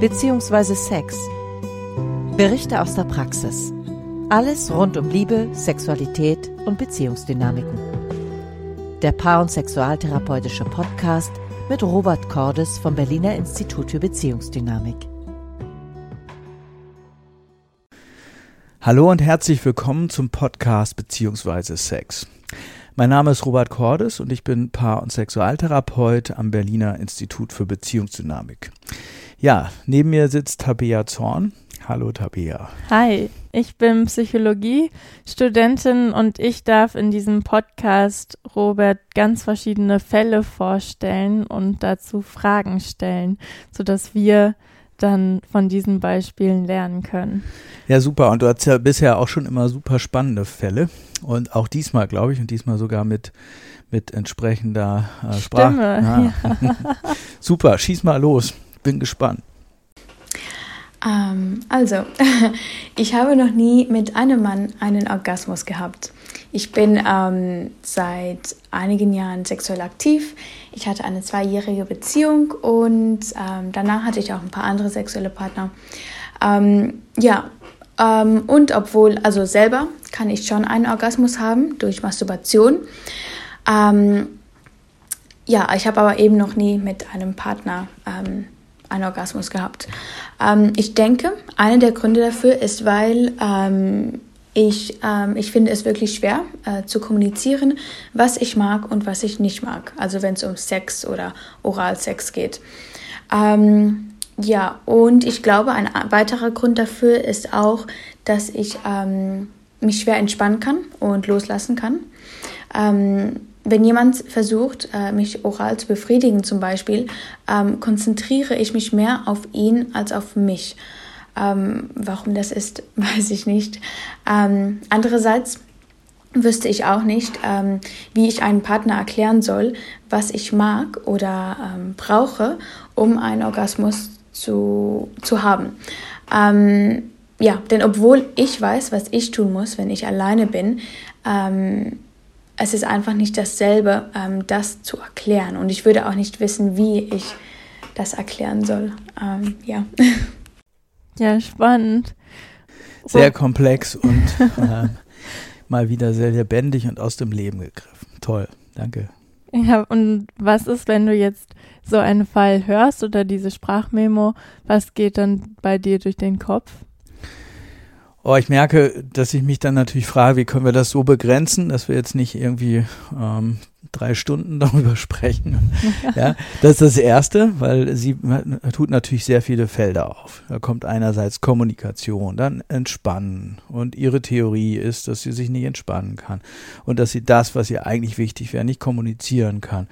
bzw. Sex. Berichte aus der Praxis. Alles rund um Liebe, Sexualität und Beziehungsdynamiken. Der Paar- und Sexualtherapeutische Podcast mit Robert Cordes vom Berliner Institut für Beziehungsdynamik. Hallo und herzlich willkommen zum Podcast bzw. Sex. Mein Name ist Robert Cordes und ich bin Paar- und Sexualtherapeut am Berliner Institut für Beziehungsdynamik. Ja, neben mir sitzt Tabea Zorn. Hallo Tabea. Hi, ich bin Psychologie-Studentin und ich darf in diesem Podcast Robert ganz verschiedene Fälle vorstellen und dazu Fragen stellen, sodass wir dann von diesen Beispielen lernen können. Ja, super. Und du hast ja bisher auch schon immer super spannende Fälle. Und auch diesmal, glaube ich, und diesmal sogar mit, mit entsprechender äh, Sprache. Stimme. Ja. super, schieß mal los. Bin gespannt. Ähm, also, ich habe noch nie mit einem Mann einen Orgasmus gehabt. Ich bin ähm, seit einigen Jahren sexuell aktiv. Ich hatte eine zweijährige Beziehung und ähm, danach hatte ich auch ein paar andere sexuelle Partner. Ähm, ja, ähm, und obwohl, also selber kann ich schon einen Orgasmus haben durch Masturbation. Ähm, ja, ich habe aber eben noch nie mit einem Partner ähm, einen Orgasmus gehabt. Ich denke, einer der Gründe dafür ist, weil ich, ähm, ich finde es wirklich schwer äh, zu kommunizieren, was ich mag und was ich nicht mag. Also wenn es um Sex oder Oralsex geht. Ähm, ja, und ich glaube, ein weiterer Grund dafür ist auch, dass ich ähm, mich schwer entspannen kann und loslassen kann. Ähm, wenn jemand versucht, äh, mich oral zu befriedigen zum Beispiel, ähm, konzentriere ich mich mehr auf ihn als auf mich. Ähm, warum das ist, weiß ich nicht. Ähm, andererseits wüsste ich auch nicht, ähm, wie ich einem Partner erklären soll, was ich mag oder ähm, brauche, um einen Orgasmus zu, zu haben. Ähm, ja, denn obwohl ich weiß, was ich tun muss, wenn ich alleine bin, es ist einfach nicht dasselbe, ähm, das zu erklären. Und ich würde auch nicht wissen, wie ich das erklären soll. Ähm, ja. Ja, spannend. Sehr komplex und äh, mal wieder sehr lebendig und aus dem Leben gegriffen. Toll, danke. Ja, und was ist, wenn du jetzt so einen Fall hörst oder diese Sprachmemo? Was geht dann bei dir durch den Kopf? Oh, ich merke, dass ich mich dann natürlich frage, wie können wir das so begrenzen, dass wir jetzt nicht irgendwie ähm, drei Stunden darüber sprechen. ja, das ist das Erste, weil sie tut natürlich sehr viele Felder auf. Da kommt einerseits Kommunikation, dann Entspannen. Und ihre Theorie ist, dass sie sich nicht entspannen kann und dass sie das, was ihr eigentlich wichtig wäre, nicht kommunizieren kann.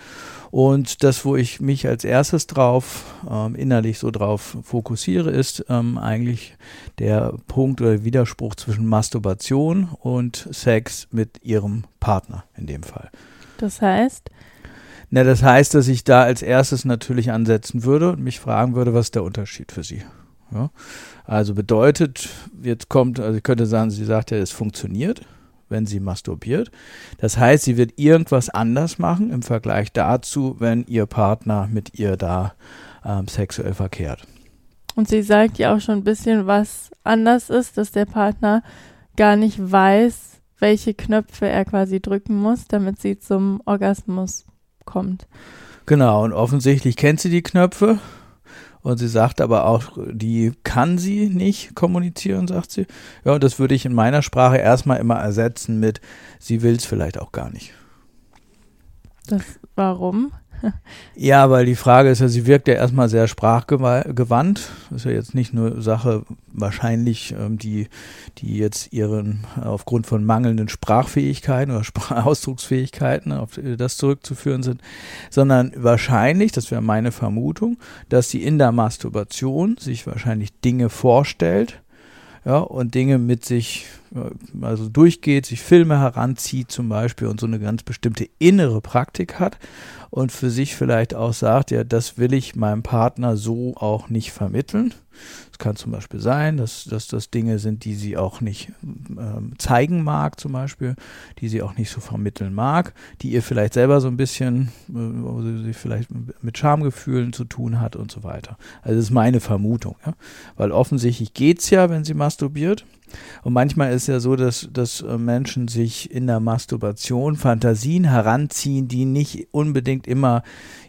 Und das, wo ich mich als erstes drauf, ähm, innerlich so drauf fokussiere, ist ähm, eigentlich der Punkt oder Widerspruch zwischen Masturbation und Sex mit ihrem Partner in dem Fall. Das heißt? Na, das heißt, dass ich da als erstes natürlich ansetzen würde und mich fragen würde, was ist der Unterschied für sie? Ja? Also bedeutet, jetzt kommt, also ich könnte sagen, sie sagt ja, es funktioniert wenn sie masturbiert. Das heißt, sie wird irgendwas anders machen im Vergleich dazu, wenn ihr Partner mit ihr da ähm, sexuell verkehrt. Und sie sagt ja auch schon ein bisschen, was anders ist, dass der Partner gar nicht weiß, welche Knöpfe er quasi drücken muss, damit sie zum Orgasmus kommt. Genau, und offensichtlich kennt sie die Knöpfe und sie sagt aber auch, die kann sie nicht kommunizieren, sagt sie. Ja, und das würde ich in meiner Sprache erstmal immer ersetzen mit, sie will es vielleicht auch gar nicht. Das, warum? Ja, weil die Frage ist ja, sie wirkt ja erstmal sehr sprachgewandt. Ist ja jetzt nicht nur Sache wahrscheinlich, ähm, die, die jetzt ihren aufgrund von mangelnden Sprachfähigkeiten oder Sprach Ausdrucksfähigkeiten auf das zurückzuführen sind, sondern wahrscheinlich, das wäre meine Vermutung, dass sie in der Masturbation sich wahrscheinlich Dinge vorstellt, ja, und Dinge mit sich äh, also durchgeht, sich Filme heranzieht zum Beispiel und so eine ganz bestimmte innere Praktik hat und für sich vielleicht auch sagt, ja, das will ich meinem Partner so auch nicht vermitteln. Es kann zum Beispiel sein, dass, dass das Dinge sind, die sie auch nicht äh, zeigen mag, zum Beispiel, die sie auch nicht so vermitteln mag, die ihr vielleicht selber so ein bisschen, äh, wo sie vielleicht mit Schamgefühlen zu tun hat und so weiter. Also das ist meine Vermutung, ja? weil offensichtlich geht es ja, wenn sie masturbiert. Und manchmal ist ja so, dass, dass äh, Menschen sich in der Masturbation Fantasien heranziehen, die nicht unbedingt immer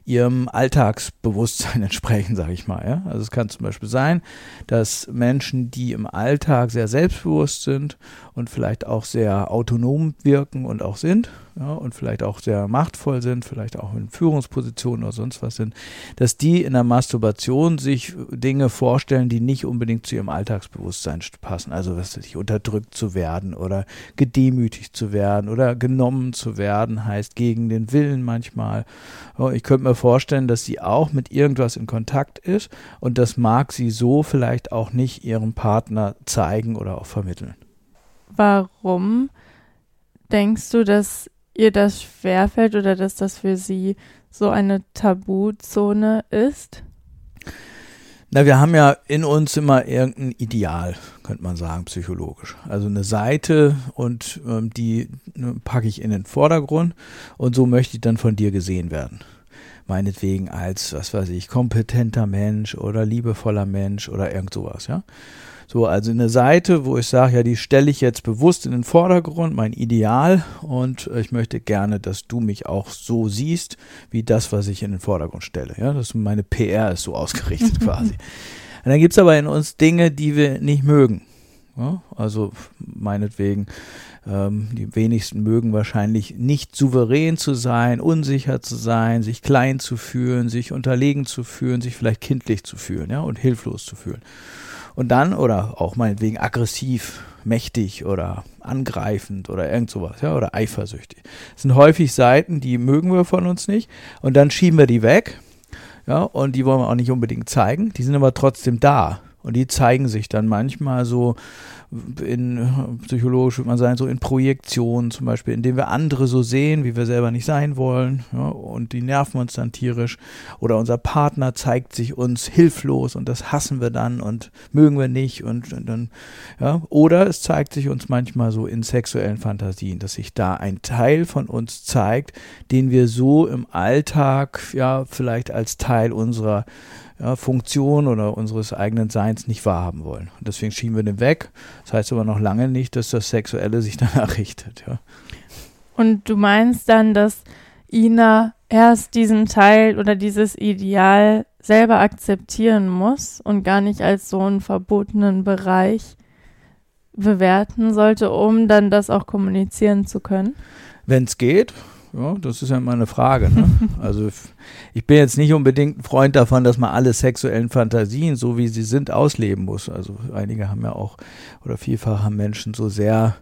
ihrem Alltagsbewusstsein entsprechen, sage ich mal. Ja? Also es kann zum Beispiel sein, dass Menschen, die im Alltag sehr selbstbewusst sind und vielleicht auch sehr autonom wirken und auch sind ja, und vielleicht auch sehr machtvoll sind, vielleicht auch in Führungspositionen oder sonst was sind, dass die in der Masturbation sich Dinge vorstellen, die nicht unbedingt zu ihrem Alltagsbewusstsein passen. Also was sich unterdrückt zu werden oder gedemütigt zu werden oder genommen zu werden, heißt gegen den Willen manchmal. Ich könnte mir vorstellen, dass sie auch mit irgendwas in Kontakt ist und das mag sie so vielleicht auch nicht ihrem Partner zeigen oder auch vermitteln. Warum denkst du, dass ihr das schwerfällt oder dass das für sie so eine Tabuzone ist? Na, wir haben ja in uns immer irgendein Ideal, könnte man sagen, psychologisch. Also eine Seite und ähm, die ne, packe ich in den Vordergrund und so möchte ich dann von dir gesehen werden meinetwegen als, was weiß ich, kompetenter Mensch oder liebevoller Mensch oder irgend sowas, ja. So, also eine Seite, wo ich sage, ja, die stelle ich jetzt bewusst in den Vordergrund, mein Ideal, und ich möchte gerne, dass du mich auch so siehst, wie das, was ich in den Vordergrund stelle. Ja, das meine PR ist so ausgerichtet quasi. Und dann gibt es aber in uns Dinge, die wir nicht mögen. Ja, also meinetwegen, ähm, die wenigsten mögen wahrscheinlich nicht souverän zu sein, unsicher zu sein, sich klein zu fühlen, sich unterlegen zu fühlen, sich vielleicht kindlich zu fühlen ja, und hilflos zu fühlen. Und dann, oder auch meinetwegen aggressiv, mächtig oder angreifend oder irgend sowas, ja, oder eifersüchtig. Das sind häufig Seiten, die mögen wir von uns nicht. Und dann schieben wir die weg. Ja, und die wollen wir auch nicht unbedingt zeigen. Die sind aber trotzdem da. Und die zeigen sich dann manchmal so in psychologisch würde man sagen, so in Projektionen zum Beispiel, indem wir andere so sehen, wie wir selber nicht sein wollen, ja, und die nerven uns dann tierisch. Oder unser Partner zeigt sich uns hilflos und das hassen wir dann und mögen wir nicht und, und dann, ja. Oder es zeigt sich uns manchmal so in sexuellen Fantasien, dass sich da ein Teil von uns zeigt, den wir so im Alltag, ja, vielleicht als Teil unserer ja, Funktion oder unseres eigenen Seins nicht wahrhaben wollen. Und deswegen schieben wir den weg. Das heißt aber noch lange nicht, dass das Sexuelle sich danach richtet. Ja. Und du meinst dann, dass Ina erst diesen Teil oder dieses Ideal selber akzeptieren muss und gar nicht als so einen verbotenen Bereich bewerten sollte, um dann das auch kommunizieren zu können? Wenn es geht, ja, das ist ja immer eine Frage. Ne? Also ich bin jetzt nicht unbedingt ein Freund davon, dass man alle sexuellen Fantasien, so wie sie sind, ausleben muss. Also einige haben ja auch, oder vielfach haben Menschen so sehr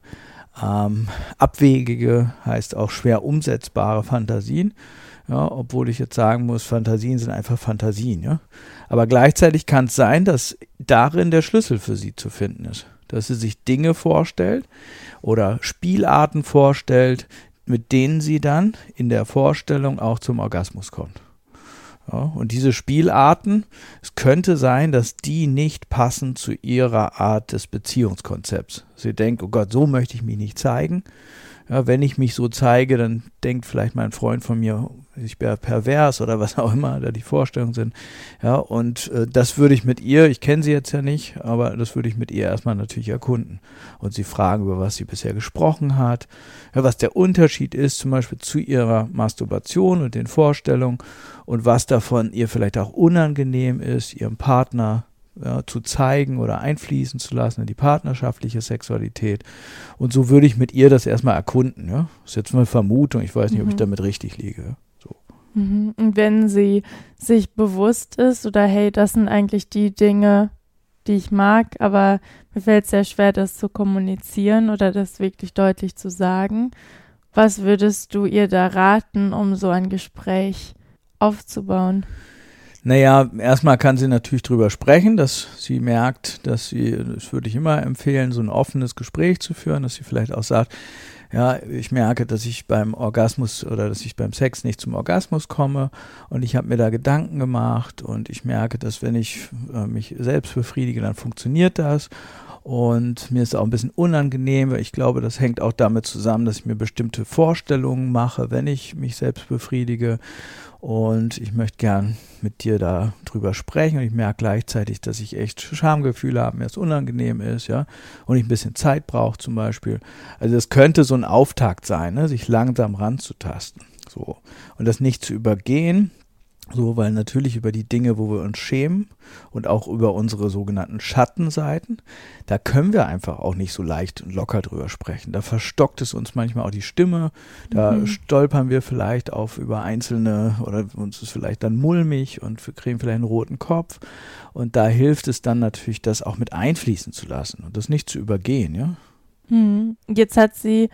ähm, abwegige, heißt auch schwer umsetzbare Fantasien. Ja, obwohl ich jetzt sagen muss, Fantasien sind einfach Fantasien. Ja? Aber gleichzeitig kann es sein, dass darin der Schlüssel für sie zu finden ist. Dass sie sich Dinge vorstellt oder Spielarten vorstellt, mit denen sie dann in der Vorstellung auch zum Orgasmus kommt. Ja, und diese Spielarten, es könnte sein, dass die nicht passen zu ihrer Art des Beziehungskonzepts. Sie denkt, oh Gott, so möchte ich mich nicht zeigen. Ja, wenn ich mich so zeige, dann denkt vielleicht mein Freund von mir, ich wäre pervers oder was auch immer da die Vorstellungen sind. Ja, und äh, das würde ich mit ihr, ich kenne sie jetzt ja nicht, aber das würde ich mit ihr erstmal natürlich erkunden und sie fragen, über was sie bisher gesprochen hat, ja, was der Unterschied ist zum Beispiel zu ihrer Masturbation und den Vorstellungen und was davon ihr vielleicht auch unangenehm ist, ihrem Partner ja, zu zeigen oder einfließen zu lassen in die partnerschaftliche Sexualität. Und so würde ich mit ihr das erstmal erkunden. Ja? Das ist jetzt eine Vermutung, ich weiß nicht, mhm. ob ich mhm. damit richtig liege. Mhm. Und wenn sie sich bewusst ist oder hey, das sind eigentlich die Dinge, die ich mag, aber mir fällt es sehr schwer, das zu kommunizieren oder das wirklich deutlich zu sagen. Was würdest du ihr da raten, um so ein Gespräch aufzubauen? Naja, erstmal kann sie natürlich drüber sprechen, dass sie merkt, dass sie, das würde ich immer empfehlen, so ein offenes Gespräch zu führen, dass sie vielleicht auch sagt, ja, ich merke, dass ich beim Orgasmus oder dass ich beim Sex nicht zum Orgasmus komme. Und ich habe mir da Gedanken gemacht. Und ich merke, dass wenn ich äh, mich selbst befriedige, dann funktioniert das. Und mir ist auch ein bisschen unangenehm, weil ich glaube, das hängt auch damit zusammen, dass ich mir bestimmte Vorstellungen mache, wenn ich mich selbst befriedige und ich möchte gern mit dir da drüber sprechen. Und ich merke gleichzeitig, dass ich echt Schamgefühle habe, mir das unangenehm ist, ja. Und ich ein bisschen Zeit brauche zum Beispiel. Also das könnte so ein Auftakt sein, ne? sich langsam ranzutasten. So. Und das nicht zu übergehen, so, weil natürlich über die Dinge, wo wir uns schämen und auch über unsere sogenannten Schattenseiten, da können wir einfach auch nicht so leicht und locker drüber sprechen. Da verstockt es uns manchmal auch die Stimme, da mhm. stolpern wir vielleicht auf über einzelne oder uns ist vielleicht dann mulmig und wir kriegen vielleicht einen roten Kopf. Und da hilft es dann natürlich, das auch mit einfließen zu lassen und das nicht zu übergehen, ja. Mhm. Jetzt hat sie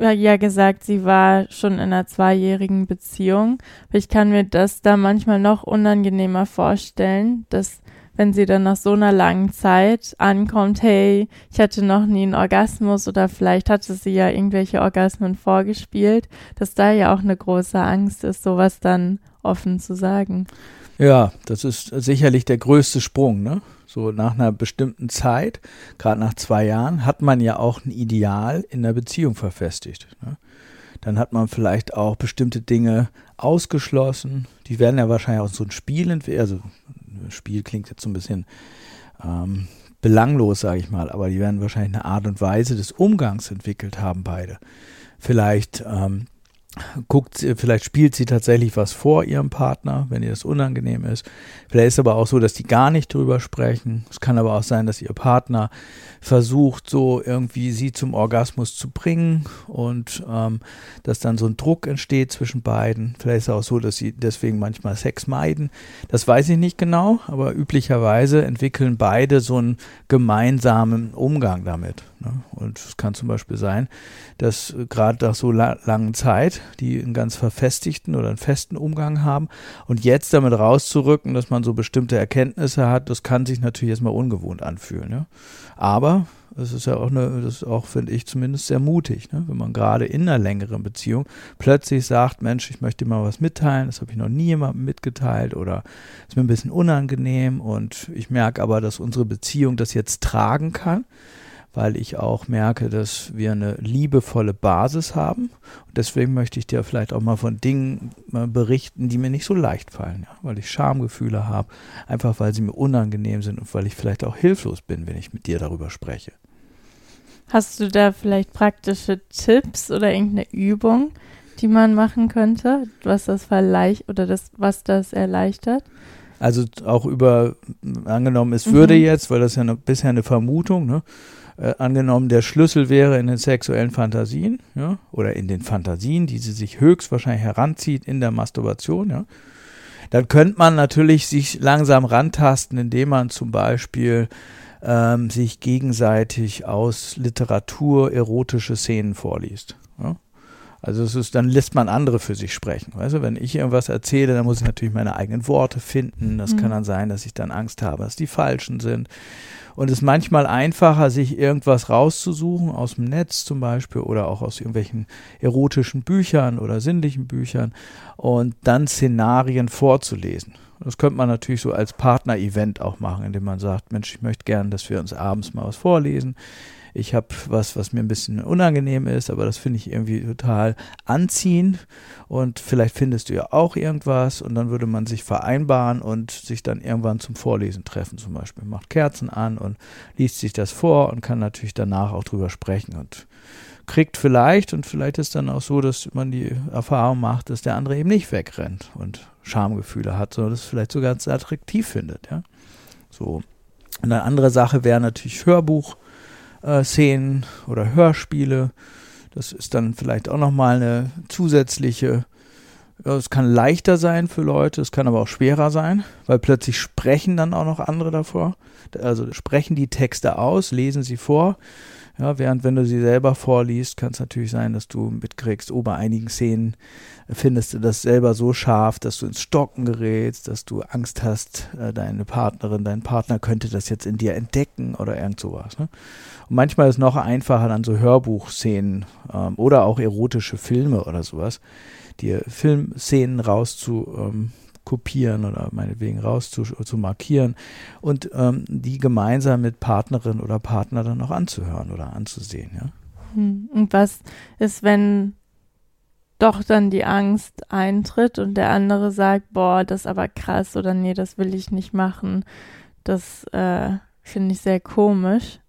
ja gesagt, sie war schon in einer zweijährigen Beziehung. Ich kann mir das da manchmal noch unangenehmer vorstellen, dass wenn sie dann nach so einer langen Zeit ankommt, hey, ich hatte noch nie einen Orgasmus oder vielleicht hatte sie ja irgendwelche Orgasmen vorgespielt, dass da ja auch eine große Angst ist, sowas dann offen zu sagen. Ja, das ist sicherlich der größte Sprung, ne? So nach einer bestimmten Zeit, gerade nach zwei Jahren, hat man ja auch ein Ideal in der Beziehung verfestigt. Ne? Dann hat man vielleicht auch bestimmte Dinge ausgeschlossen. Die werden ja wahrscheinlich auch so ein Spiel entwickelt. Also Spiel klingt jetzt so ein bisschen ähm, belanglos, sage ich mal, aber die werden wahrscheinlich eine Art und Weise des Umgangs entwickelt haben, beide. Vielleicht ähm, guckt, vielleicht spielt sie tatsächlich was vor ihrem Partner, wenn ihr das unangenehm ist. Vielleicht ist aber auch so, dass die gar nicht drüber sprechen. Es kann aber auch sein, dass ihr Partner versucht, so irgendwie sie zum Orgasmus zu bringen und ähm, dass dann so ein Druck entsteht zwischen beiden. Vielleicht ist es auch so, dass sie deswegen manchmal Sex meiden. Das weiß ich nicht genau, aber üblicherweise entwickeln beide so einen gemeinsamen Umgang damit. Ne? Und es kann zum Beispiel sein, dass gerade nach so la langen Zeit die einen ganz verfestigten oder einen festen Umgang haben und jetzt damit rauszurücken, dass man so bestimmte Erkenntnisse hat, das kann sich natürlich erstmal ungewohnt anfühlen. Ja? Aber es ist ja auch eine, das ist auch, finde ich, zumindest sehr mutig, ne? wenn man gerade in einer längeren Beziehung plötzlich sagt, Mensch, ich möchte dir mal was mitteilen, das habe ich noch nie jemandem mitgeteilt oder ist mir ein bisschen unangenehm und ich merke aber, dass unsere Beziehung das jetzt tragen kann weil ich auch merke, dass wir eine liebevolle Basis haben. Und deswegen möchte ich dir vielleicht auch mal von Dingen berichten, die mir nicht so leicht fallen, ja? weil ich Schamgefühle habe, einfach weil sie mir unangenehm sind und weil ich vielleicht auch hilflos bin, wenn ich mit dir darüber spreche. Hast du da vielleicht praktische Tipps oder irgendeine Übung, die man machen könnte, was das vielleicht oder das, was das erleichtert? Also auch über, angenommen, es würde mhm. jetzt, weil das ja eine, bisher eine Vermutung, ne? Äh, angenommen, der Schlüssel wäre in den sexuellen Fantasien, ja, oder in den Fantasien, die sie sich höchstwahrscheinlich heranzieht in der Masturbation, ja, dann könnte man natürlich sich langsam rantasten, indem man zum Beispiel ähm, sich gegenseitig aus Literatur erotische Szenen vorliest. Ja? Also es ist, dann lässt man andere für sich sprechen. Weißt du, wenn ich irgendwas erzähle, dann muss ich natürlich meine eigenen Worte finden. Das mhm. kann dann sein, dass ich dann Angst habe, dass die falschen sind. Und es ist manchmal einfacher, sich irgendwas rauszusuchen aus dem Netz zum Beispiel oder auch aus irgendwelchen erotischen Büchern oder sinnlichen Büchern und dann Szenarien vorzulesen. Das könnte man natürlich so als Partner-Event auch machen, indem man sagt, Mensch, ich möchte gerne, dass wir uns abends mal was vorlesen ich habe was, was mir ein bisschen unangenehm ist, aber das finde ich irgendwie total anziehend und vielleicht findest du ja auch irgendwas und dann würde man sich vereinbaren und sich dann irgendwann zum Vorlesen treffen zum Beispiel. Macht Kerzen an und liest sich das vor und kann natürlich danach auch drüber sprechen und kriegt vielleicht und vielleicht ist dann auch so, dass man die Erfahrung macht, dass der andere eben nicht wegrennt und Schamgefühle hat, sondern das vielleicht sogar ganz attraktiv findet, ja. So. Eine andere Sache wäre natürlich Hörbuch äh, Szenen oder Hörspiele. Das ist dann vielleicht auch nochmal eine zusätzliche, es kann leichter sein für Leute, es kann aber auch schwerer sein, weil plötzlich sprechen dann auch noch andere davor. Also sprechen die Texte aus, lesen sie vor. Ja, während wenn du sie selber vorliest, kann es natürlich sein, dass du mitkriegst, oh, bei einigen Szenen findest du das selber so scharf, dass du ins Stocken gerätst, dass du Angst hast, äh, deine Partnerin, dein Partner könnte das jetzt in dir entdecken oder irgend sowas. Ne? Und manchmal ist es noch einfacher dann so Hörbuchszenen ähm, oder auch erotische Filme oder sowas, dir Filmszenen rauszu ähm, kopieren oder meinetwegen raus zu, zu markieren und ähm, die gemeinsam mit Partnerin oder Partner dann auch anzuhören oder anzusehen. Ja? Hm. Und was ist, wenn doch dann die Angst eintritt und der andere sagt, boah, das ist aber krass oder nee, das will ich nicht machen. Das äh, finde ich sehr komisch.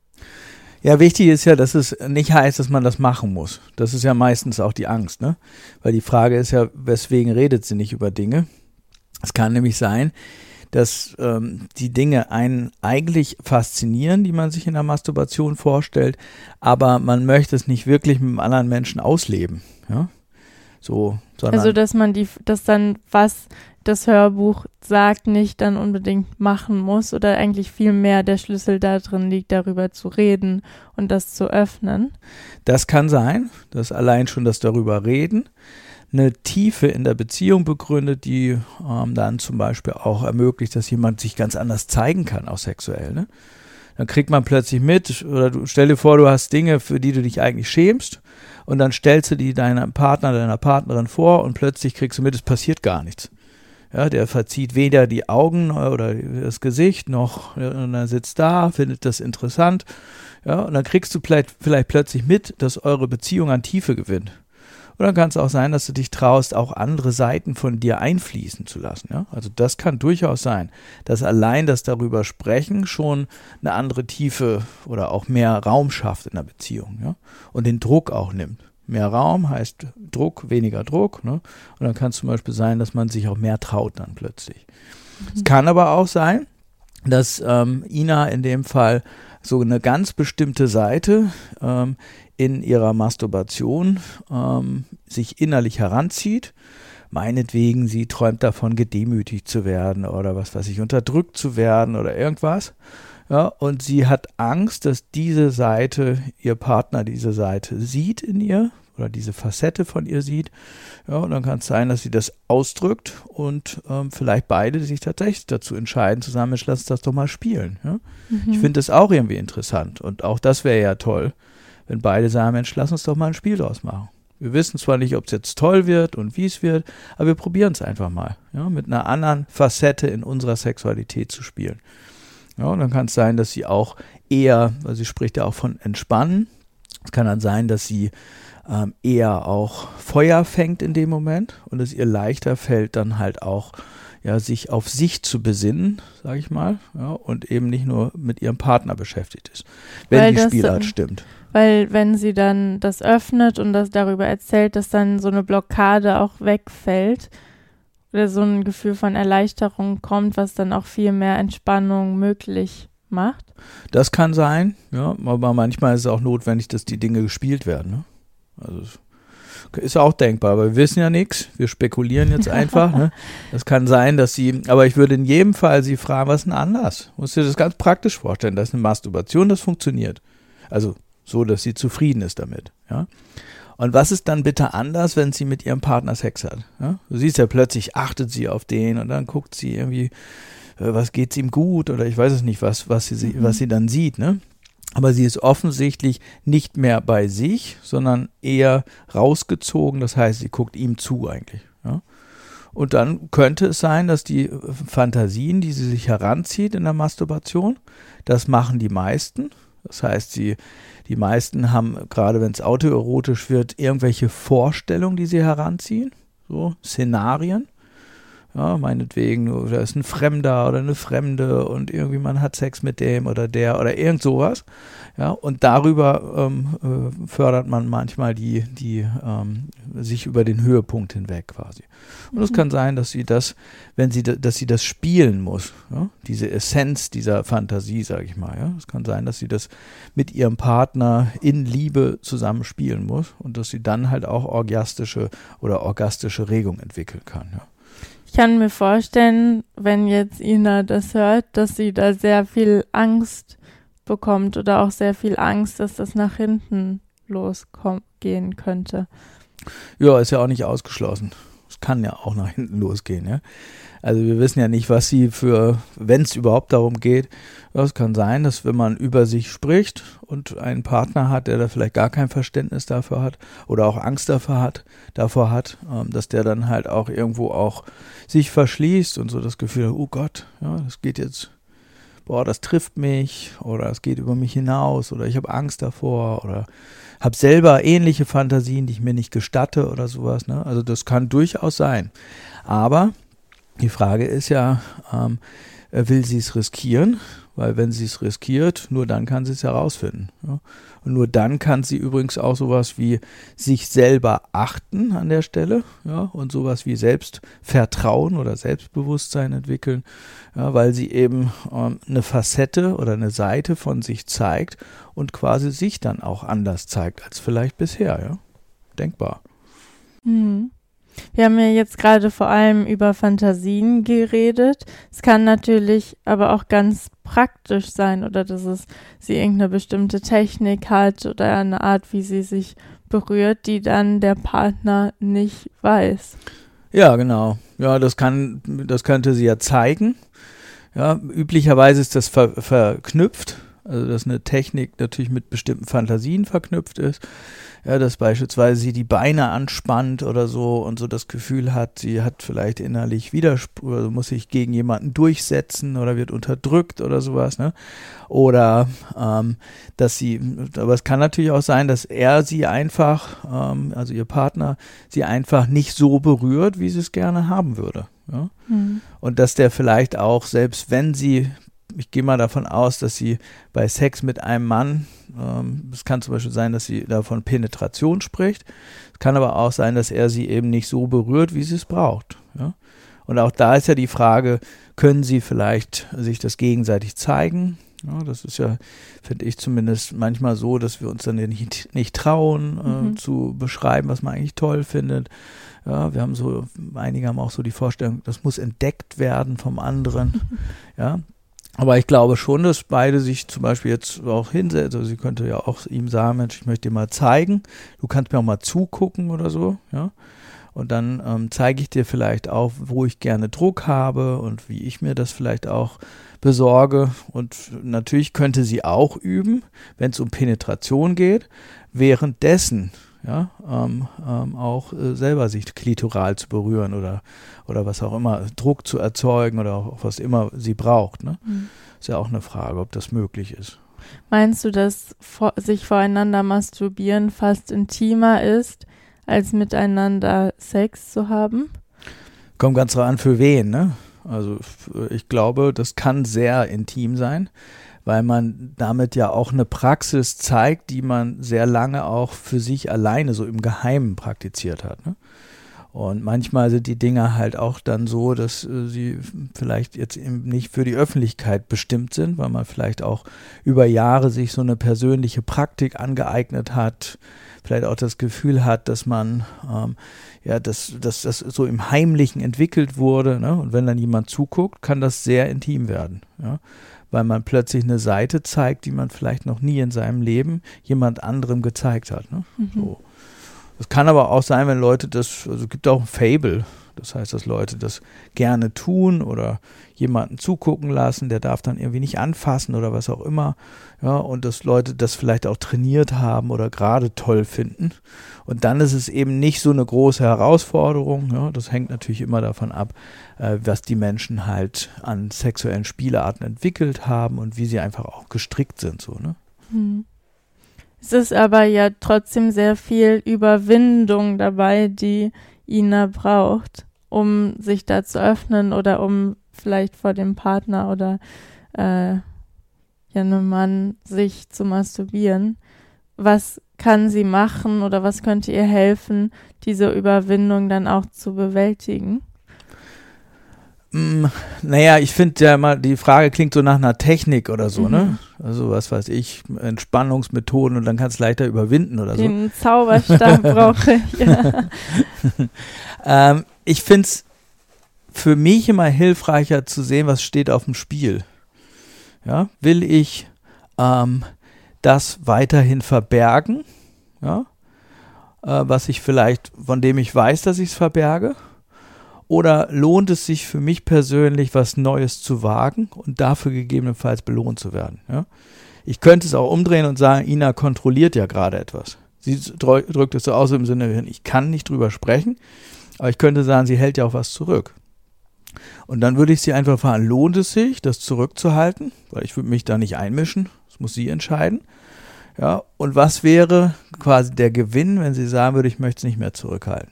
Ja, wichtig ist ja, dass es nicht heißt, dass man das machen muss. Das ist ja meistens auch die Angst, ne? Weil die Frage ist ja, weswegen redet sie nicht über Dinge? Es kann nämlich sein, dass ähm, die Dinge einen eigentlich faszinieren, die man sich in der Masturbation vorstellt, aber man möchte es nicht wirklich mit einem anderen Menschen ausleben. Ja? So, also dass man die, dass dann was das Hörbuch sagt, nicht dann unbedingt machen muss oder eigentlich viel mehr der Schlüssel da drin liegt, darüber zu reden und das zu öffnen. Das kann sein, dass allein schon das darüber reden eine Tiefe in der Beziehung begründet, die ähm, dann zum Beispiel auch ermöglicht, dass jemand sich ganz anders zeigen kann, auch sexuell. Ne? Dann kriegt man plötzlich mit, oder du stell dir vor, du hast Dinge, für die du dich eigentlich schämst, und dann stellst du die deinem Partner, deiner Partnerin vor, und plötzlich kriegst du mit, es passiert gar nichts. Ja, der verzieht weder die Augen oder das Gesicht, noch und er sitzt da, findet das interessant. Ja, und dann kriegst du vielleicht, vielleicht plötzlich mit, dass eure Beziehung an Tiefe gewinnt. Und dann kann es auch sein, dass du dich traust, auch andere Seiten von dir einfließen zu lassen. Ja? Also das kann durchaus sein, dass allein das darüber sprechen schon eine andere Tiefe oder auch mehr Raum schafft in der Beziehung. Ja? Und den Druck auch nimmt. Mehr Raum heißt Druck, weniger Druck. Ne? Und dann kann es zum Beispiel sein, dass man sich auch mehr traut dann plötzlich. Es mhm. kann aber auch sein, dass ähm, Ina in dem Fall so eine ganz bestimmte Seite ähm, in ihrer Masturbation ähm, sich innerlich heranzieht. Meinetwegen, sie träumt davon, gedemütigt zu werden oder was weiß ich, unterdrückt zu werden oder irgendwas. Ja, und sie hat Angst, dass diese Seite, ihr Partner diese Seite sieht in ihr oder diese Facette von ihr sieht. Ja, und dann kann es sein, dass sie das ausdrückt und ähm, vielleicht beide sich tatsächlich dazu entscheiden, zusammen, lass uns das doch mal spielen. Ja? Mhm. Ich finde das auch irgendwie interessant und auch das wäre ja toll, wenn beide sagen, Mensch, lass uns doch mal ein Spiel draus machen. Wir wissen zwar nicht, ob es jetzt toll wird und wie es wird, aber wir probieren es einfach mal, ja, mit einer anderen Facette in unserer Sexualität zu spielen. Ja, und dann kann es sein, dass sie auch eher, weil sie spricht ja auch von Entspannen, es kann dann sein, dass sie ähm, eher auch Feuer fängt in dem Moment und es ihr leichter fällt, dann halt auch ja, sich auf sich zu besinnen, sage ich mal, ja, und eben nicht nur mit ihrem Partner beschäftigt ist, wenn Weil die Spielart stimmt. Weil wenn sie dann das öffnet und das darüber erzählt, dass dann so eine Blockade auch wegfällt oder so ein Gefühl von Erleichterung kommt, was dann auch viel mehr Entspannung möglich macht. Das kann sein, ja, aber manchmal ist es auch notwendig, dass die Dinge gespielt werden. Ne? Also ist auch denkbar, aber wir wissen ja nichts. Wir spekulieren jetzt einfach. ne? Das kann sein, dass sie, aber ich würde in jedem Fall sie fragen, was ist denn anders? Muss dir das ganz praktisch vorstellen. Das ist eine Masturbation, das funktioniert. Also so, dass sie zufrieden ist damit. Ja. Und was ist dann bitte anders, wenn sie mit ihrem Partner Sex hat? Ja? Du siehst ja plötzlich, achtet sie auf den und dann guckt sie irgendwie, äh, was geht's ihm gut oder ich weiß es nicht, was, was sie, mhm. was sie dann sieht, ne? Aber sie ist offensichtlich nicht mehr bei sich, sondern eher rausgezogen. Das heißt, sie guckt ihm zu eigentlich. Ja? Und dann könnte es sein, dass die Fantasien, die sie sich heranzieht in der Masturbation, das machen die meisten. Das heißt, sie, die meisten haben, gerade wenn es autoerotisch wird, irgendwelche Vorstellungen, die sie heranziehen, so Szenarien. Ja, meinetwegen, da ist ein Fremder oder eine Fremde und irgendwie man hat Sex mit dem oder der oder irgend sowas. Ja, und darüber ähm, äh, fördert man manchmal die, die ähm, sich über den Höhepunkt hinweg quasi. Und es mhm. kann sein, dass sie das, wenn sie, dass sie das spielen muss, ja, diese Essenz dieser Fantasie, sage ich mal. Ja, es kann sein, dass sie das mit ihrem Partner in Liebe zusammen spielen muss und dass sie dann halt auch orgiastische oder orgastische Regung entwickeln kann. Ja. Ich kann mir vorstellen, wenn jetzt Ina das hört, dass sie da sehr viel Angst bekommt oder auch sehr viel Angst, dass das nach hinten losgehen könnte. Ja, ist ja auch nicht ausgeschlossen. Kann ja auch nach hinten losgehen, ja. Also wir wissen ja nicht, was sie für, wenn es überhaupt darum geht, es kann sein, dass wenn man über sich spricht und einen Partner hat, der da vielleicht gar kein Verständnis dafür hat oder auch Angst dafür hat, davor hat, ähm, dass der dann halt auch irgendwo auch sich verschließt und so das Gefühl, oh Gott, ja, das geht jetzt, boah, das trifft mich oder es geht über mich hinaus oder ich habe Angst davor oder habe selber ähnliche Fantasien, die ich mir nicht gestatte oder sowas. Ne? Also das kann durchaus sein. Aber die Frage ist ja, ähm, will sie es riskieren? Weil wenn sie es riskiert, nur dann kann sie es herausfinden. Ja? Und nur dann kann sie übrigens auch sowas wie sich selber achten an der Stelle, ja, und sowas wie Selbstvertrauen oder Selbstbewusstsein entwickeln, ja, weil sie eben ähm, eine Facette oder eine Seite von sich zeigt und quasi sich dann auch anders zeigt als vielleicht bisher, ja. Denkbar. Mhm. Wir haben ja jetzt gerade vor allem über Fantasien geredet. Es kann natürlich aber auch ganz praktisch sein oder dass es sie irgendeine bestimmte Technik hat oder eine Art, wie sie sich berührt, die dann der Partner nicht weiß. Ja, genau. Ja, das kann, das könnte sie ja zeigen. Ja, üblicherweise ist das ver verknüpft, also dass eine Technik natürlich mit bestimmten Fantasien verknüpft ist ja, dass beispielsweise sie die Beine anspannt oder so und so das Gefühl hat, sie hat vielleicht innerlich Widerspruch, also muss sich gegen jemanden durchsetzen oder wird unterdrückt oder sowas, ne? Oder ähm, dass sie, aber es kann natürlich auch sein, dass er sie einfach, ähm, also ihr Partner, sie einfach nicht so berührt, wie sie es gerne haben würde. Ja? Mhm. Und dass der vielleicht auch, selbst wenn sie ich gehe mal davon aus, dass sie bei Sex mit einem Mann, ähm, es kann zum Beispiel sein, dass sie da von Penetration spricht. Es kann aber auch sein, dass er sie eben nicht so berührt, wie sie es braucht. Ja? Und auch da ist ja die Frage, können sie vielleicht sich das gegenseitig zeigen? Ja, das ist ja, finde ich zumindest manchmal so, dass wir uns dann nicht, nicht trauen, äh, mhm. zu beschreiben, was man eigentlich toll findet. Ja, wir haben so, einige haben auch so die Vorstellung, das muss entdeckt werden vom anderen. ja, aber ich glaube schon, dass beide sich zum Beispiel jetzt auch hinsetzen. Also sie könnte ja auch ihm sagen, Mensch, ich möchte dir mal zeigen. Du kannst mir auch mal zugucken oder so, ja. Und dann ähm, zeige ich dir vielleicht auch, wo ich gerne Druck habe und wie ich mir das vielleicht auch besorge. Und natürlich könnte sie auch üben, wenn es um Penetration geht. Währenddessen ja, ähm, ähm, auch äh, selber sich klitoral zu berühren oder, oder was auch immer, Druck zu erzeugen oder auch was immer sie braucht. Ne? Mhm. Ist ja auch eine Frage, ob das möglich ist. Meinst du, dass vor, sich voreinander masturbieren fast intimer ist, als miteinander Sex zu haben? Kommt ganz drauf an, für wen, ne? Also ich glaube, das kann sehr intim sein weil man damit ja auch eine Praxis zeigt, die man sehr lange auch für sich alleine so im Geheimen praktiziert hat. Ne? Und manchmal sind die Dinge halt auch dann so, dass äh, sie vielleicht jetzt eben nicht für die Öffentlichkeit bestimmt sind, weil man vielleicht auch über Jahre sich so eine persönliche Praktik angeeignet hat, vielleicht auch das Gefühl hat, dass man ähm, ja, dass, dass das so im Heimlichen entwickelt wurde. Ne? Und wenn dann jemand zuguckt, kann das sehr intim werden. Ja? Weil man plötzlich eine Seite zeigt, die man vielleicht noch nie in seinem Leben jemand anderem gezeigt hat. Ne? Mhm. So. Es kann aber auch sein, wenn Leute das, also es gibt auch ein Fable, das heißt, dass Leute das gerne tun oder jemanden zugucken lassen, der darf dann irgendwie nicht anfassen oder was auch immer. Ja, und dass Leute das vielleicht auch trainiert haben oder gerade toll finden. Und dann ist es eben nicht so eine große Herausforderung. Ja, das hängt natürlich immer davon ab, äh, was die Menschen halt an sexuellen Spielarten entwickelt haben und wie sie einfach auch gestrickt sind. So, ne? Hm. Es ist aber ja trotzdem sehr viel Überwindung dabei, die Ina braucht, um sich da zu öffnen oder um vielleicht vor dem Partner oder äh, ja einem Mann sich zu masturbieren. Was kann sie machen oder was könnte ihr helfen, diese Überwindung dann auch zu bewältigen? Mm, naja, ich finde ja mal, die Frage klingt so nach einer Technik oder so, ne? mhm. ne? Also was weiß ich, Entspannungsmethoden und dann kannst du leichter überwinden oder Den so. Den Zauberstab brauche ich. Ja. ähm, ich finde es für mich immer hilfreicher zu sehen, was steht auf dem Spiel. Ja, will ich ähm, das weiterhin verbergen, ja, äh, was ich vielleicht, von dem ich weiß, dass ich es verberge? Oder lohnt es sich für mich persönlich, was Neues zu wagen und dafür gegebenenfalls belohnt zu werden? Ja? Ich könnte es auch umdrehen und sagen, Ina kontrolliert ja gerade etwas. Sie drückt es so aus im Sinne, ich kann nicht drüber sprechen, aber ich könnte sagen, sie hält ja auch was zurück. Und dann würde ich sie einfach fragen, lohnt es sich, das zurückzuhalten? Weil ich würde mich da nicht einmischen. Das muss sie entscheiden. Ja, und was wäre quasi der Gewinn, wenn sie sagen würde, ich möchte es nicht mehr zurückhalten?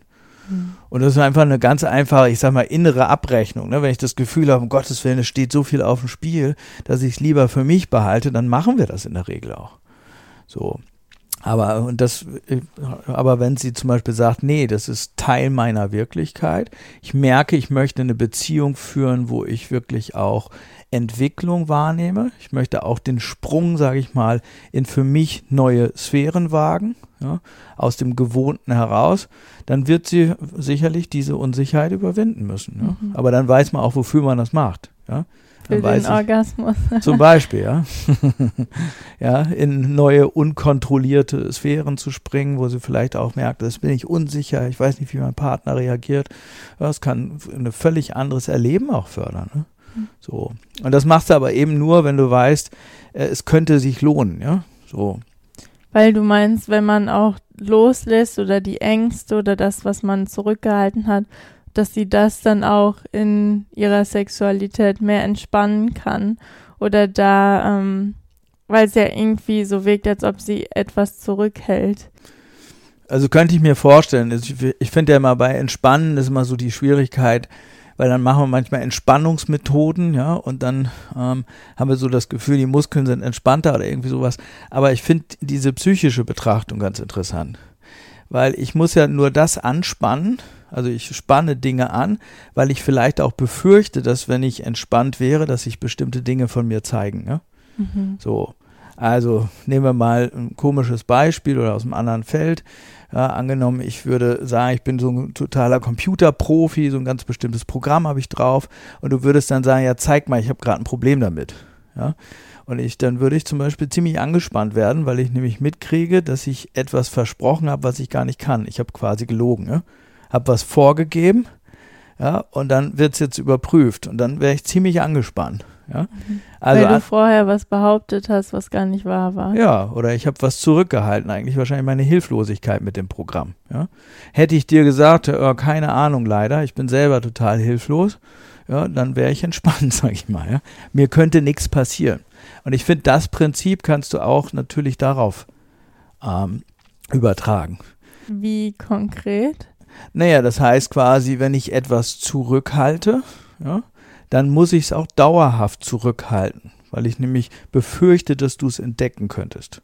Und das ist einfach eine ganz einfache, ich sag mal, innere Abrechnung. Ne? Wenn ich das Gefühl habe, um Gottes Willen, es steht so viel auf dem Spiel, dass ich es lieber für mich behalte, dann machen wir das in der Regel auch. So. Aber, und das, aber wenn sie zum Beispiel sagt, nee, das ist Teil meiner Wirklichkeit, ich merke, ich möchte eine Beziehung führen, wo ich wirklich auch Entwicklung wahrnehme. Ich möchte auch den Sprung, sage ich mal, in für mich neue Sphären wagen, ja, aus dem Gewohnten heraus. Dann wird sie sicherlich diese Unsicherheit überwinden müssen. Ja. Mhm. Aber dann weiß man auch, wofür man das macht. Ja. Für den Orgasmus. Zum Beispiel, ja. ja, in neue unkontrollierte Sphären zu springen, wo sie vielleicht auch merkt, das bin ich unsicher, ich weiß nicht, wie mein Partner reagiert. Das kann ein völlig anderes Erleben auch fördern. Ne? So. Und das machst du aber eben nur, wenn du weißt, äh, es könnte sich lohnen, ja. So. Weil du meinst, wenn man auch loslässt oder die Ängste oder das, was man zurückgehalten hat, dass sie das dann auch in ihrer Sexualität mehr entspannen kann oder da, ähm, weil es ja irgendwie so wirkt, als ob sie etwas zurückhält. Also könnte ich mir vorstellen, ich, ich finde ja immer bei Entspannen ist immer so die Schwierigkeit, weil dann machen wir manchmal Entspannungsmethoden, ja, und dann ähm, haben wir so das Gefühl, die Muskeln sind entspannter oder irgendwie sowas. Aber ich finde diese psychische Betrachtung ganz interessant, weil ich muss ja nur das anspannen, also ich spanne Dinge an, weil ich vielleicht auch befürchte, dass wenn ich entspannt wäre, dass sich bestimmte Dinge von mir zeigen. Ja? Mhm. So, also nehmen wir mal ein komisches Beispiel oder aus einem anderen Feld. Ja, angenommen, ich würde sagen, ich bin so ein totaler Computerprofi, so ein ganz bestimmtes Programm habe ich drauf und du würdest dann sagen, ja, zeig mal, ich habe gerade ein Problem damit. Ja, und ich, dann würde ich zum Beispiel ziemlich angespannt werden, weil ich nämlich mitkriege, dass ich etwas versprochen habe, was ich gar nicht kann. Ich habe quasi gelogen, ne? habe was vorgegeben, ja, und dann wird es jetzt überprüft und dann wäre ich ziemlich angespannt. Ja? Mhm. Also Weil du vorher was behauptet hast, was gar nicht wahr war. Ja, oder ich habe was zurückgehalten, eigentlich wahrscheinlich meine Hilflosigkeit mit dem Programm. Ja? Hätte ich dir gesagt, oh, keine Ahnung leider, ich bin selber total hilflos, ja, dann wäre ich entspannt, sage ich mal. Ja? Mir könnte nichts passieren. Und ich finde, das Prinzip kannst du auch natürlich darauf ähm, übertragen. Wie konkret? Naja, das heißt quasi, wenn ich etwas zurückhalte, ja, dann muss ich es auch dauerhaft zurückhalten, weil ich nämlich befürchte, dass du es entdecken könntest.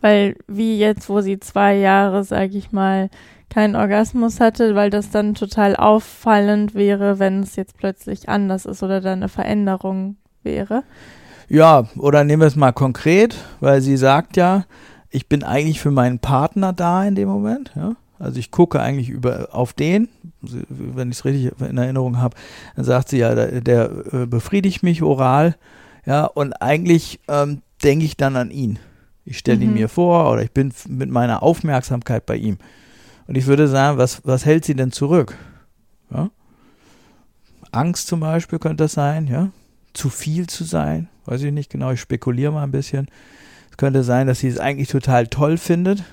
Weil wie jetzt, wo sie zwei Jahre, sage ich mal, keinen Orgasmus hatte, weil das dann total auffallend wäre, wenn es jetzt plötzlich anders ist oder da eine Veränderung wäre. Ja, oder nehmen wir es mal konkret, weil sie sagt ja, ich bin eigentlich für meinen Partner da in dem Moment, ja. Also ich gucke eigentlich über auf den, wenn ich es richtig in Erinnerung habe, dann sagt sie ja, der, der äh, befriedigt mich oral, ja, und eigentlich ähm, denke ich dann an ihn. Ich stelle mhm. ihn mir vor oder ich bin mit meiner Aufmerksamkeit bei ihm. Und ich würde sagen, was, was hält sie denn zurück? Ja? Angst zum Beispiel könnte das sein, ja. Zu viel zu sein, weiß ich nicht genau, ich spekuliere mal ein bisschen. Es könnte sein, dass sie es eigentlich total toll findet,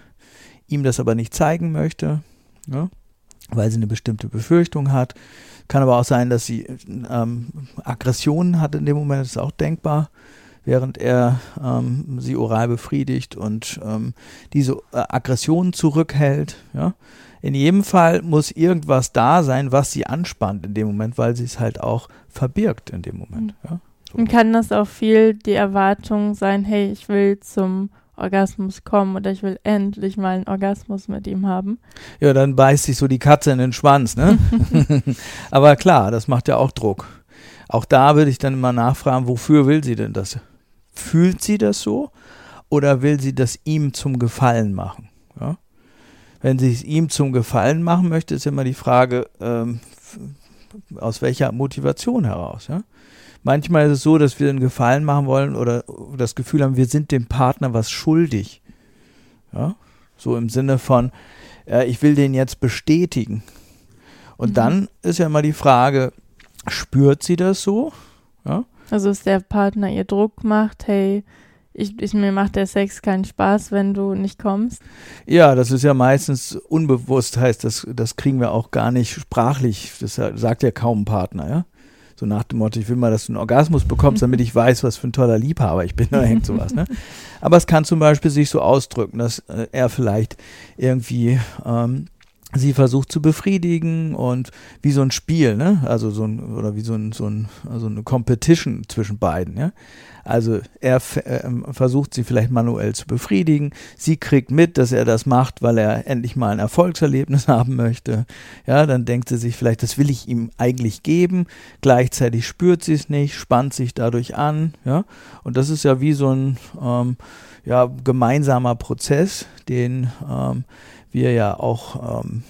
ihm das aber nicht zeigen möchte, ja, weil sie eine bestimmte Befürchtung hat. Kann aber auch sein, dass sie ähm, Aggressionen hat in dem Moment, das ist auch denkbar, während er ähm, sie oral befriedigt und ähm, diese äh, Aggressionen zurückhält. Ja. In jedem Fall muss irgendwas da sein, was sie anspannt in dem Moment, weil sie es halt auch verbirgt in dem Moment. Mhm. Ja. So. Und kann das auch viel die Erwartung sein, hey, ich will zum Orgasmus kommen oder ich will endlich mal einen Orgasmus mit ihm haben. Ja, dann beißt sich so die Katze in den Schwanz, ne? Aber klar, das macht ja auch Druck. Auch da würde ich dann immer nachfragen, wofür will sie denn das? Fühlt sie das so oder will sie das ihm zum Gefallen machen? Ja? Wenn sie es ihm zum Gefallen machen möchte, ist immer die Frage, ähm, aus welcher Motivation heraus. Ja? Manchmal ist es so, dass wir einen Gefallen machen wollen oder das Gefühl haben, wir sind dem Partner was schuldig. Ja, so im Sinne von, äh, ich will den jetzt bestätigen. Und mhm. dann ist ja immer die Frage, spürt sie das so? Ja? Also ist der Partner ihr Druck macht, hey, ich, ich, mir macht der Sex keinen Spaß, wenn du nicht kommst. Ja, das ist ja meistens unbewusst, heißt das, das kriegen wir auch gar nicht sprachlich. Das sagt ja kaum ein Partner, ja. So nach dem Motto, ich will mal, dass du einen Orgasmus bekommst, damit ich weiß, was für ein toller Liebhaber ich bin, da hängt sowas, ne? Aber es kann zum Beispiel sich so ausdrücken, dass äh, er vielleicht irgendwie ähm, sie versucht zu befriedigen und wie so ein Spiel, ne? Also so ein, oder wie so ein, so ein, also eine Competition zwischen beiden, ja. Also er äh, versucht sie vielleicht manuell zu befriedigen. Sie kriegt mit, dass er das macht, weil er endlich mal ein Erfolgserlebnis haben möchte. Ja, dann denkt sie sich vielleicht, das will ich ihm eigentlich geben. Gleichzeitig spürt sie es nicht, spannt sich dadurch an. Ja, und das ist ja wie so ein ähm, ja, gemeinsamer Prozess, den ähm, wir ja auch ähm,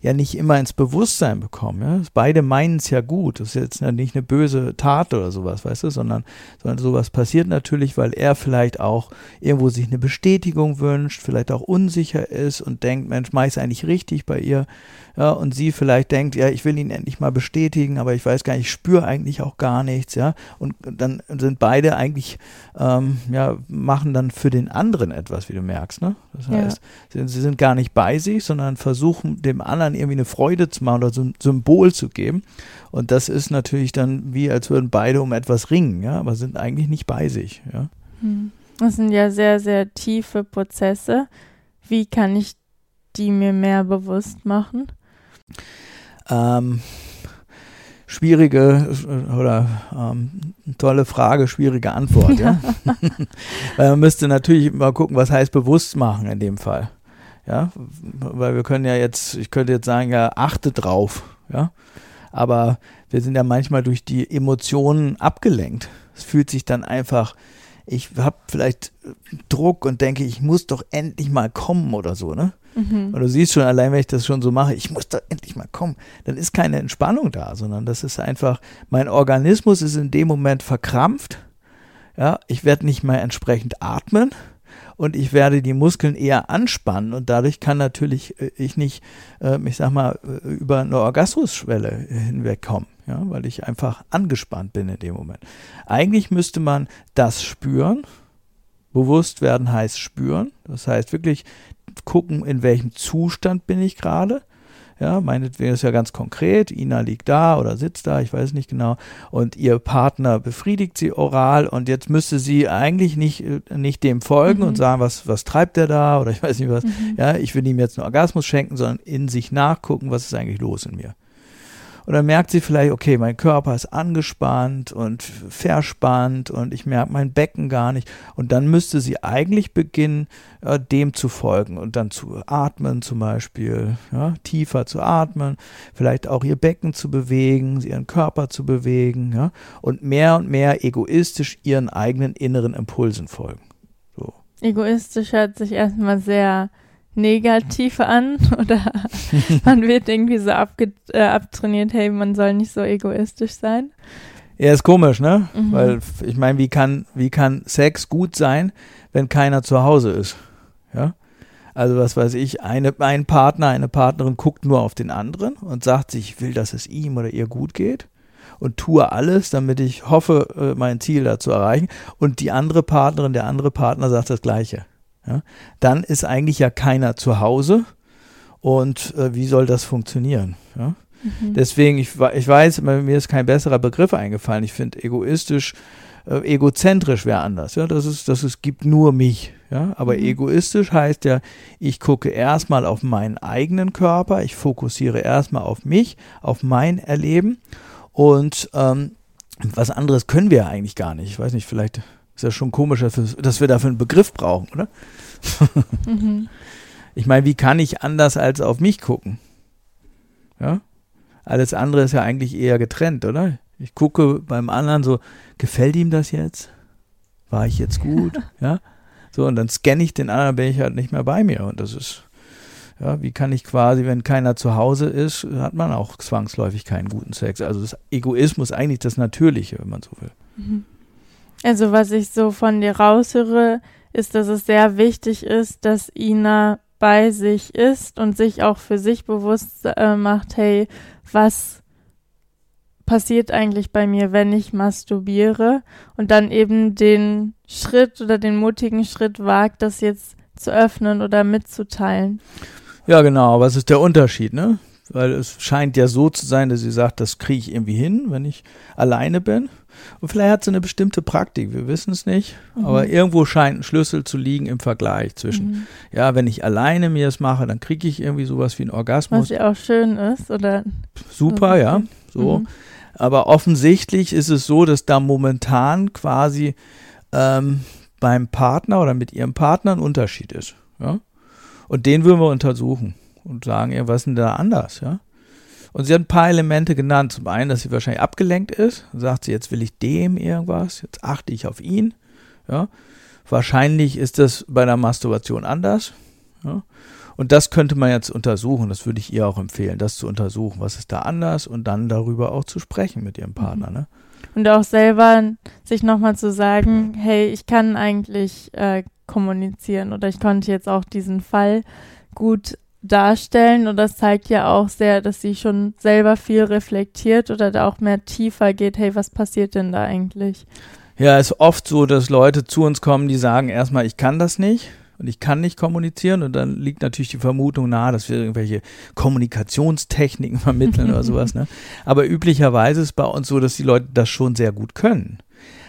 ja nicht immer ins Bewusstsein bekommen. Ja? Beide meinen es ja gut. Das ist jetzt nicht eine böse Tat oder sowas, weißt du, sondern, sondern sowas passiert natürlich, weil er vielleicht auch irgendwo sich eine Bestätigung wünscht, vielleicht auch unsicher ist und denkt, Mensch, mach ich eigentlich richtig bei ihr? Ja, und sie vielleicht denkt, ja, ich will ihn endlich mal bestätigen, aber ich weiß gar nicht, ich spüre eigentlich auch gar nichts, ja. Und dann sind beide eigentlich, ähm, ja, machen dann für den anderen etwas, wie du merkst, ne? Das heißt, ja. sie, sie sind gar nicht bei sich, sondern versuchen dem anderen irgendwie eine Freude zu machen oder so ein Symbol zu geben. Und das ist natürlich dann wie, als würden beide um etwas ringen, ja, aber sind eigentlich nicht bei sich, ja. Hm. Das sind ja sehr, sehr tiefe Prozesse. Wie kann ich die mir mehr bewusst machen? Ähm, schwierige oder ähm, tolle Frage, schwierige Antwort. Ja. ja. Weil man müsste natürlich mal gucken, was heißt bewusst machen in dem Fall. Ja, weil wir können ja jetzt, ich könnte jetzt sagen, ja, achte drauf, ja. Aber wir sind ja manchmal durch die Emotionen abgelenkt. Es fühlt sich dann einfach, ich habe vielleicht Druck und denke, ich muss doch endlich mal kommen oder so, ne? Mhm. Und du siehst schon, allein wenn ich das schon so mache, ich muss doch endlich mal kommen, dann ist keine Entspannung da, sondern das ist einfach, mein Organismus ist in dem Moment verkrampft. Ja, ich werde nicht mehr entsprechend atmen und ich werde die Muskeln eher anspannen und dadurch kann natürlich äh, ich nicht, äh, ich sag mal, äh, über eine Orgasmusschwelle hinwegkommen, ja, weil ich einfach angespannt bin in dem Moment. Eigentlich müsste man das spüren. Bewusst werden heißt spüren. Das heißt wirklich gucken, in welchem Zustand bin ich gerade. Ja, meinetwegen ist ja ganz konkret, Ina liegt da oder sitzt da, ich weiß nicht genau, und ihr Partner befriedigt sie oral und jetzt müsste sie eigentlich nicht, äh, nicht dem folgen mhm. und sagen, was, was treibt der da oder ich weiß nicht was, mhm. ja, ich will ihm jetzt einen Orgasmus schenken, sondern in sich nachgucken, was ist eigentlich los in mir. Und dann merkt sie vielleicht, okay, mein Körper ist angespannt und verspannt und ich merke mein Becken gar nicht. Und dann müsste sie eigentlich beginnen, äh, dem zu folgen und dann zu atmen zum Beispiel, ja, tiefer zu atmen, vielleicht auch ihr Becken zu bewegen, ihren Körper zu bewegen ja, und mehr und mehr egoistisch ihren eigenen inneren Impulsen folgen. So. Egoistisch hört sich erstmal sehr negativ an oder man wird irgendwie so abge äh, abtrainiert, hey, man soll nicht so egoistisch sein. Ja, ist komisch, ne? Mhm. Weil ich meine, wie kann, wie kann Sex gut sein, wenn keiner zu Hause ist? Ja? Also was weiß ich, eine, ein Partner, eine Partnerin guckt nur auf den anderen und sagt sich, ich will, dass es ihm oder ihr gut geht und tue alles, damit ich hoffe, äh, mein Ziel da zu erreichen. Und die andere Partnerin, der andere Partner sagt das Gleiche ja, dann ist eigentlich ja keiner zu Hause. Und äh, wie soll das funktionieren? Ja? Mhm. Deswegen, ich, ich weiß, mir ist kein besserer Begriff eingefallen. Ich finde egoistisch, äh, egozentrisch wäre anders. Ja, das ist, das ist, gibt nur mich. Ja, aber mhm. egoistisch heißt ja, ich gucke erstmal auf meinen eigenen Körper, ich fokussiere erstmal auf mich, auf mein Erleben und ähm, was anderes können wir eigentlich gar nicht. Ich weiß nicht, vielleicht ist ja schon komisch, dass wir dafür einen Begriff brauchen, oder? mhm. Ich meine, wie kann ich anders als auf mich gucken? Ja? Alles andere ist ja eigentlich eher getrennt, oder? Ich gucke beim anderen so, gefällt ihm das jetzt? War ich jetzt gut? ja? So, und dann scanne ich den anderen, bin ich halt nicht mehr bei mir. Und das ist, Ja, wie kann ich quasi, wenn keiner zu Hause ist, hat man auch zwangsläufig keinen guten Sex. Also das Egoismus eigentlich das Natürliche, wenn man so will. Mhm. Also was ich so von dir raushöre, ist, dass es sehr wichtig ist, dass Ina bei sich ist und sich auch für sich bewusst äh, macht, hey, was passiert eigentlich bei mir, wenn ich masturbiere und dann eben den Schritt oder den mutigen Schritt wagt, das jetzt zu öffnen oder mitzuteilen. Ja, genau. Was ist der Unterschied, ne? Weil es scheint ja so zu sein, dass sie sagt, das kriege ich irgendwie hin, wenn ich alleine bin. Und vielleicht hat sie eine bestimmte Praktik, wir wissen es nicht. Mhm. Aber irgendwo scheint ein Schlüssel zu liegen im Vergleich zwischen, mhm. ja, wenn ich alleine mir das mache, dann kriege ich irgendwie sowas wie einen Orgasmus. Was ja auch schön ist, oder? Super, ja. So. Mhm. Aber offensichtlich ist es so, dass da momentan quasi ähm, beim Partner oder mit ihrem Partner ein Unterschied ist. Ja? Und den würden wir untersuchen und sagen, ja, was ist denn da anders, ja? Und sie hat ein paar Elemente genannt. Zum einen, dass sie wahrscheinlich abgelenkt ist. Dann sagt sie, jetzt will ich dem irgendwas, jetzt achte ich auf ihn. Ja. Wahrscheinlich ist das bei der Masturbation anders. Ja. Und das könnte man jetzt untersuchen. Das würde ich ihr auch empfehlen, das zu untersuchen. Was ist da anders? Und dann darüber auch zu sprechen mit ihrem Partner. Mhm. Ne? Und auch selber sich nochmal zu sagen, hey, ich kann eigentlich äh, kommunizieren oder ich konnte jetzt auch diesen Fall gut darstellen und das zeigt ja auch sehr, dass sie schon selber viel reflektiert oder da auch mehr tiefer geht, hey, was passiert denn da eigentlich? Ja, es ist oft so, dass Leute zu uns kommen, die sagen erstmal, ich kann das nicht und ich kann nicht kommunizieren und dann liegt natürlich die Vermutung nahe, dass wir irgendwelche Kommunikationstechniken vermitteln oder sowas. Ne? Aber üblicherweise ist es bei uns so, dass die Leute das schon sehr gut können.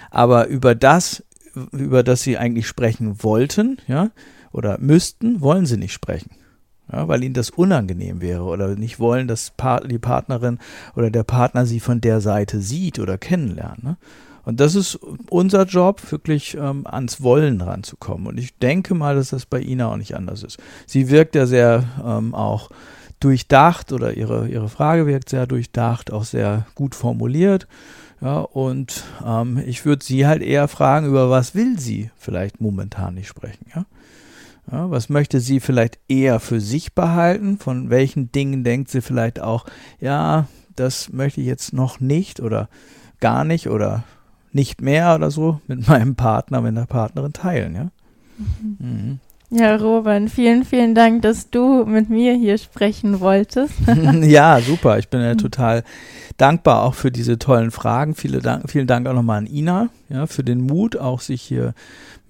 Aber über das, über das sie eigentlich sprechen wollten, ja, oder müssten, wollen sie nicht sprechen. Ja, weil ihnen das unangenehm wäre oder nicht wollen, dass die Partnerin oder der Partner sie von der Seite sieht oder kennenlernt. Ne? Und das ist unser Job, wirklich ähm, ans Wollen ranzukommen. Und ich denke mal, dass das bei Ina auch nicht anders ist. Sie wirkt ja sehr ähm, auch durchdacht oder ihre, ihre Frage wirkt sehr durchdacht, auch sehr gut formuliert. Ja, und ähm, ich würde sie halt eher fragen, über was will sie vielleicht momentan nicht sprechen, ja? Ja? Was möchte sie vielleicht eher für sich behalten? Von welchen Dingen denkt sie vielleicht auch, ja, das möchte ich jetzt noch nicht oder gar nicht oder nicht mehr oder so mit meinem Partner, mit der Partnerin teilen, ja? Mhm. Mhm. Ja, Robert, vielen, vielen Dank, dass du mit mir hier sprechen wolltest. ja, super. Ich bin ja total dankbar auch für diese tollen Fragen. Viele Dank, vielen Dank auch nochmal an Ina, ja, für den Mut, auch sich hier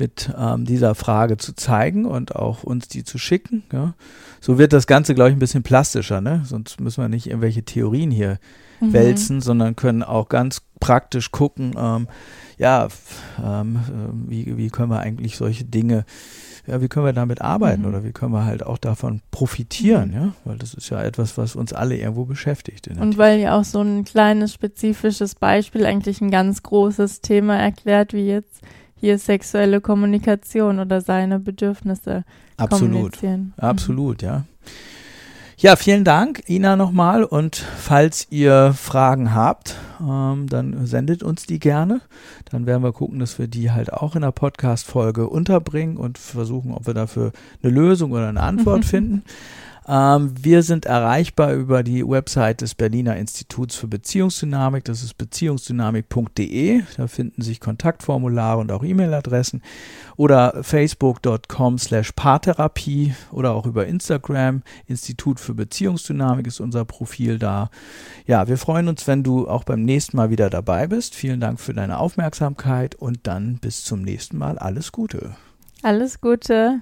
mit ähm, dieser Frage zu zeigen und auch uns die zu schicken. Ja. So wird das Ganze, glaube ich, ein bisschen plastischer, ne? Sonst müssen wir nicht irgendwelche Theorien hier mhm. wälzen, sondern können auch ganz praktisch gucken, ähm, ja, ähm, äh, wie, wie können wir eigentlich solche Dinge ja, wie können wir damit arbeiten mhm. oder wie können wir halt auch davon profitieren, mhm. ja, weil das ist ja etwas, was uns alle irgendwo beschäftigt. Und weil ja auch so ein kleines spezifisches Beispiel eigentlich ein ganz großes Thema erklärt, wie jetzt hier sexuelle Kommunikation oder seine Bedürfnisse Absolut. kommunizieren. Absolut, mhm. ja. Ja, vielen Dank, Ina, nochmal. Und falls ihr Fragen habt, ähm, dann sendet uns die gerne. Dann werden wir gucken, dass wir die halt auch in der Podcast-Folge unterbringen und versuchen, ob wir dafür eine Lösung oder eine Antwort finden. Ähm, wir sind erreichbar über die Website des Berliner Instituts für Beziehungsdynamik. Das ist beziehungsdynamik.de. Da finden sich Kontaktformulare und auch E-Mail-Adressen. Oder facebook.com slash Paartherapie oder auch über Instagram. Institut für Beziehungsdynamik ist unser Profil da. Ja, wir freuen uns, wenn du auch beim nächsten Mal wieder dabei bist. Vielen Dank für deine Aufmerksamkeit und dann bis zum nächsten Mal. Alles Gute. Alles Gute.